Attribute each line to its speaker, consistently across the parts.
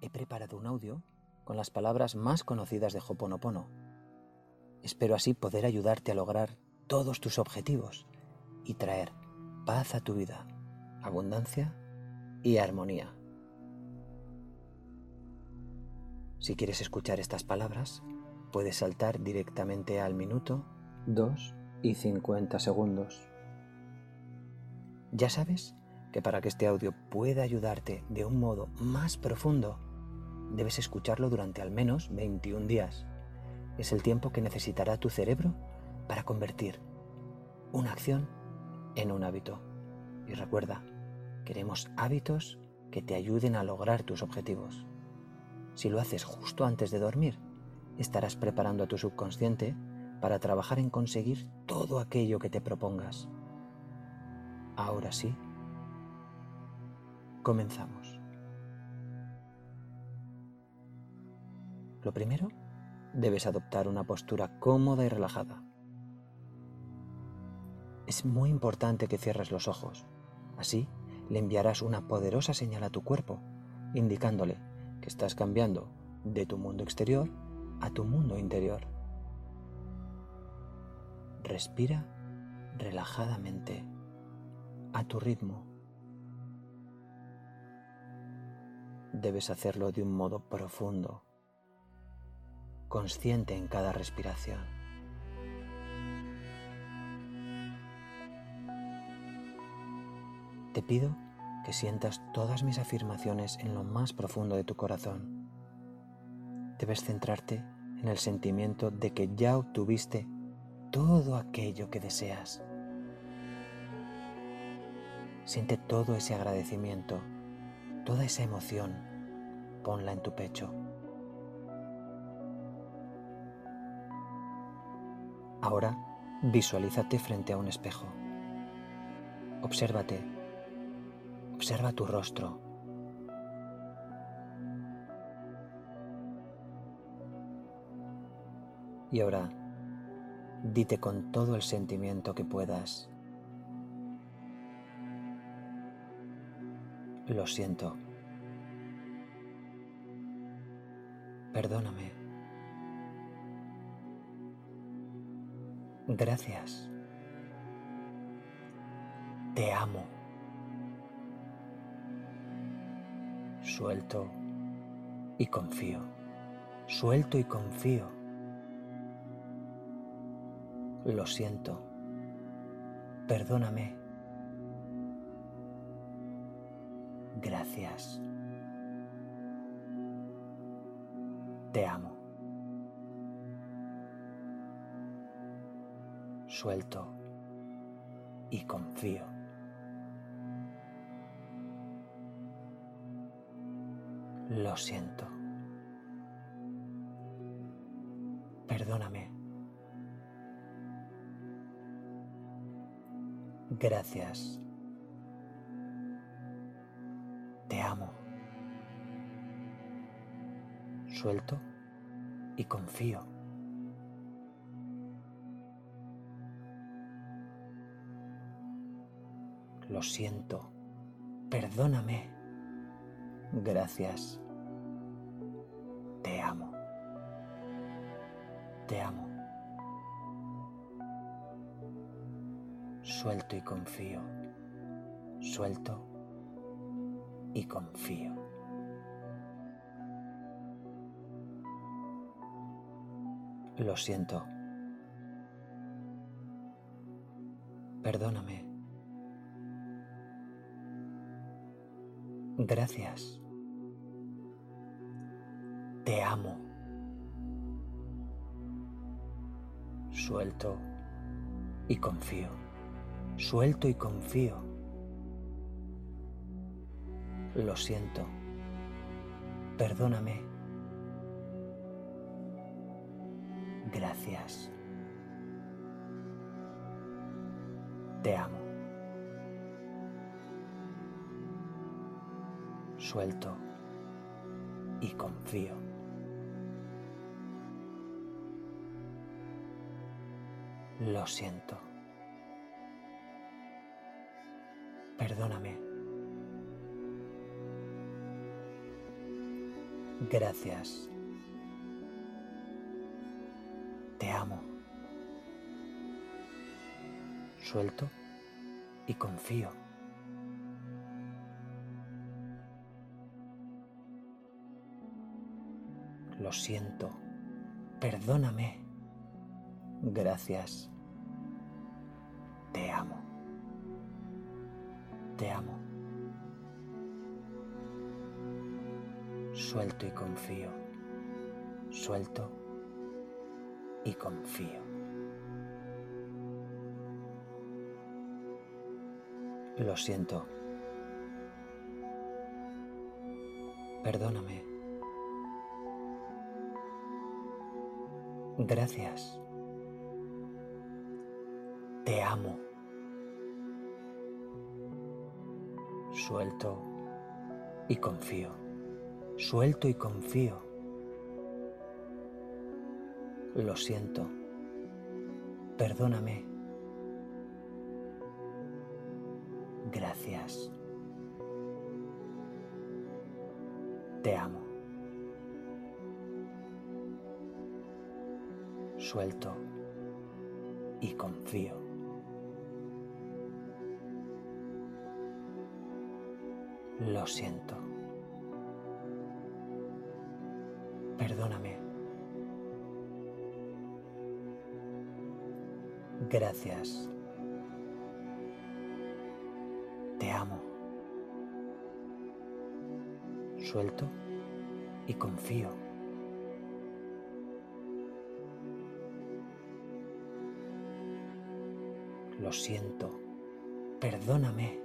Speaker 1: He preparado un audio con las palabras más conocidas de Hoponopono. Espero así poder ayudarte a lograr todos tus objetivos y traer paz a tu vida, abundancia y armonía. Si quieres escuchar estas palabras, puedes saltar directamente al minuto 2 y 50 segundos. Ya sabes que para que este audio pueda ayudarte de un modo más profundo, debes escucharlo durante al menos 21 días. Es el tiempo que necesitará tu cerebro para convertir una acción en un hábito. Y recuerda, queremos hábitos que te ayuden a lograr tus objetivos. Si lo haces justo antes de dormir, estarás preparando a tu subconsciente para trabajar en conseguir todo aquello que te propongas. Ahora sí, comenzamos. Lo primero, debes adoptar una postura cómoda y relajada. Es muy importante que cierres los ojos. Así le enviarás una poderosa señal a tu cuerpo, indicándole que estás cambiando de tu mundo exterior a tu mundo interior. Respira relajadamente, a tu ritmo. Debes hacerlo de un modo profundo, consciente en cada respiración. Te pido que sientas todas mis afirmaciones en lo más profundo de tu corazón. Debes centrarte en el sentimiento de que ya obtuviste todo aquello que deseas. Siente todo ese agradecimiento, toda esa emoción, ponla en tu pecho. Ahora visualízate frente a un espejo. Obsérvate Observa tu rostro. Y ahora, dite con todo el sentimiento que puedas. Lo siento. Perdóname. Gracias. Te amo. suelto y confío, suelto y confío. Lo siento, perdóname. Gracias. Te amo. Suelto y confío. Lo siento. Perdóname. Gracias. Te amo. Suelto y confío. siento, perdóname, gracias, te amo, te amo. Suelto y confío, suelto y confío. Lo siento. Perdóname. Gracias. Te amo. Suelto y confío. Suelto y confío. Lo siento. Perdóname. Gracias. Te amo. Suelto y confío. Lo siento. Perdóname. Gracias. Te amo. Suelto y confío. Lo siento. Perdóname. Gracias. Te amo. Te amo. Suelto y confío. Suelto y confío. Lo siento. Perdóname. Gracias. Te amo. Suelto y confío. Suelto y confío. Lo siento. Perdóname. Gracias. Te amo. Suelto y confío. Lo siento. Perdóname. Gracias. Te amo. Suelto y confío. Lo siento. Perdóname.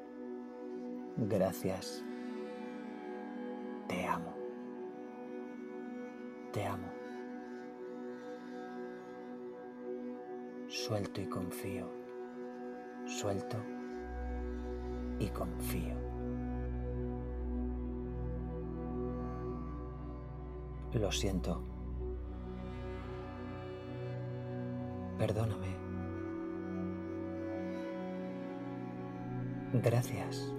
Speaker 1: Gracias. Te amo. Te amo. Suelto y confío. Suelto y confío. Lo siento. Perdóname. Gracias.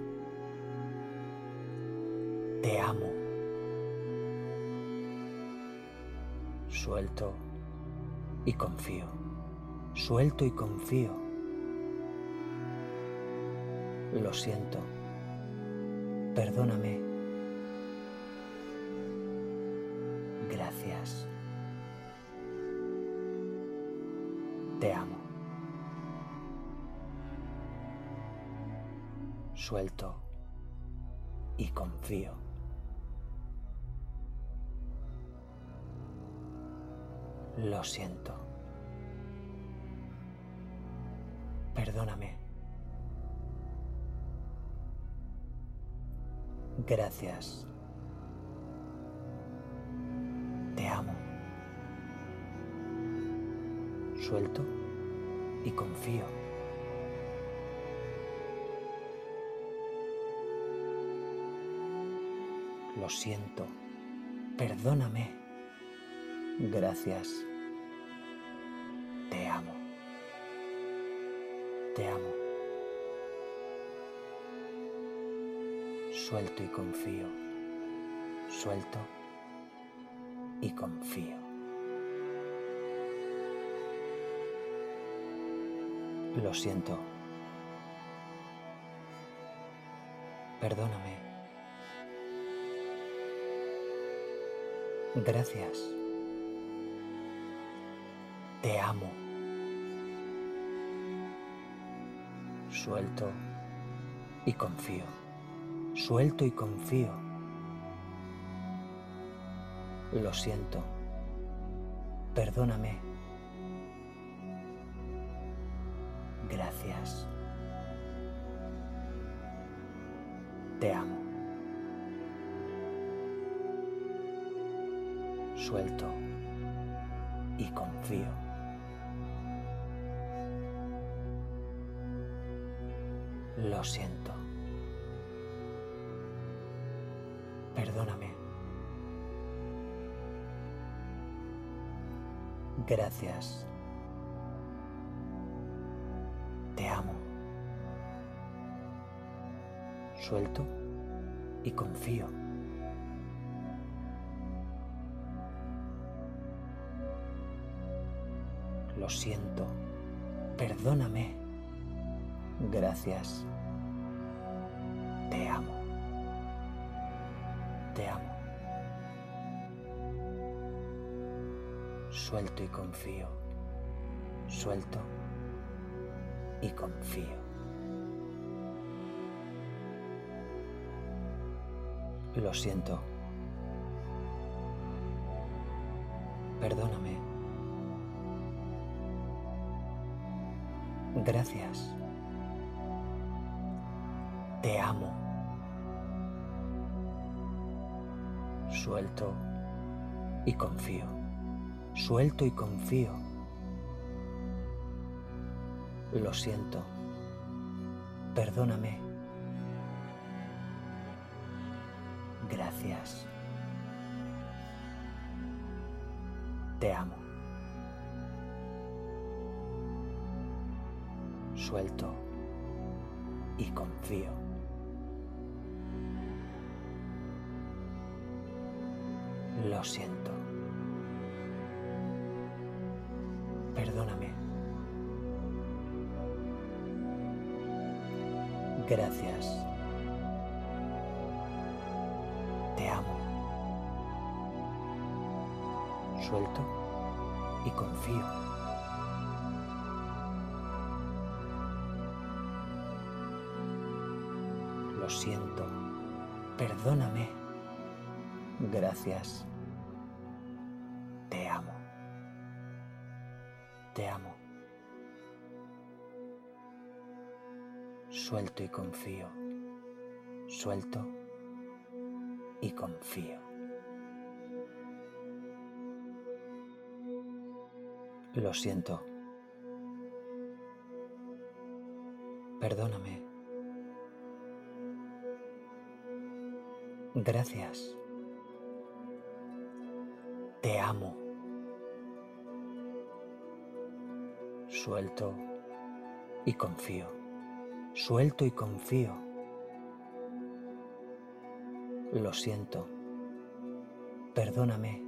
Speaker 1: Te amo. Suelto y confío. Suelto y confío. Lo siento. Perdóname. Suelto y confío. Lo siento. Perdóname. Gracias. Te amo. Suelto y confío. Lo siento. Perdóname. Gracias. Te amo. Te amo. Suelto y confío. Suelto y confío. Lo siento. Perdóname. Gracias. Te amo. Suelto y confío. Suelto y confío. Lo siento. Perdóname. Gracias. Te amo. Suelto y confío. Lo siento. Perdóname. Gracias. Te amo. Suelto y confío. Lo siento. Perdóname. Gracias. Te amo. Te amo. Suelto y confío. Suelto y confío. Lo siento. Perdóname. Gracias. Te amo. Suelto y confío. Suelto y confío. Lo siento. Perdóname. Gracias. Te amo. Suelto y confío. Lo siento. Perdóname. Gracias. Te amo. Suelto y confío. Siento. Perdóname. Gracias. Te amo. Suelto y confío. Suelto y confío. Lo siento. Perdóname. Gracias. Te amo. Suelto y confío. Suelto y confío. Lo siento. Perdóname.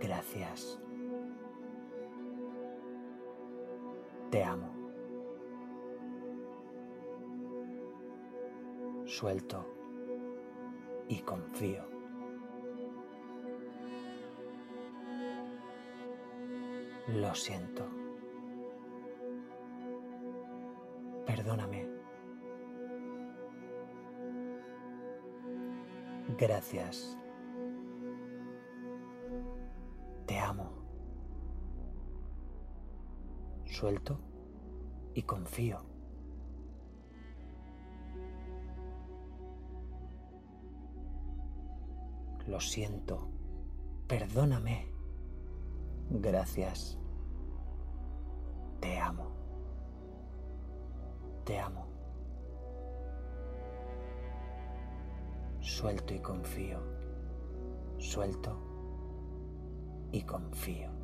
Speaker 1: Gracias. Te amo. Suelto y confío. Lo siento. Perdóname. Gracias. Te amo. Suelto y confío. Lo siento. Perdóname. Gracias. Te amo. Te amo. Suelto y confío. Suelto y confío.